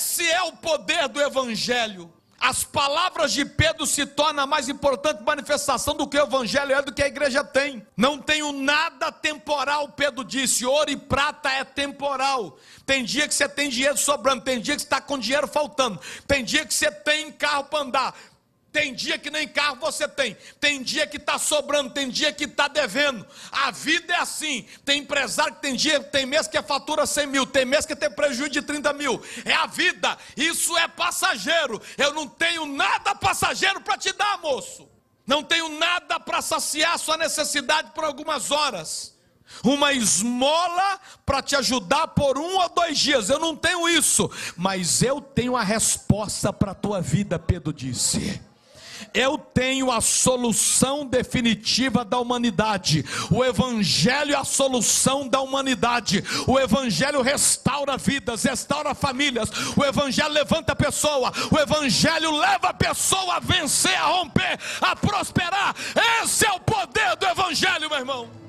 Esse é o poder do Evangelho. As palavras de Pedro se tornam a mais importante manifestação do que o evangelho é, do que a igreja tem. Não tenho nada temporal, Pedro disse. Ouro e prata é temporal. Tem dia que você tem dinheiro sobrando, tem dia que você está com dinheiro faltando, tem dia que você tem carro para andar, tem dia que nem carro você tem, tem dia que está sobrando, tem dia que está devendo. A vida é assim. Tem empresário que tem dia, tem mês que é fatura 100 mil, tem mês que tem prejuízo de 30 mil. É a vida, isso é passageiro. Eu não tenho nada passageiro para te dar, moço. Não tenho nada para saciar sua necessidade por algumas horas. Uma esmola para te ajudar por um ou dois dias. Eu não tenho isso, mas eu tenho a resposta para a tua vida, Pedro disse. Eu tenho a solução definitiva da humanidade. O Evangelho é a solução da humanidade. O Evangelho restaura vidas, restaura famílias. O Evangelho levanta a pessoa. O Evangelho leva a pessoa a vencer, a romper, a prosperar. Esse é o poder do Evangelho, meu irmão.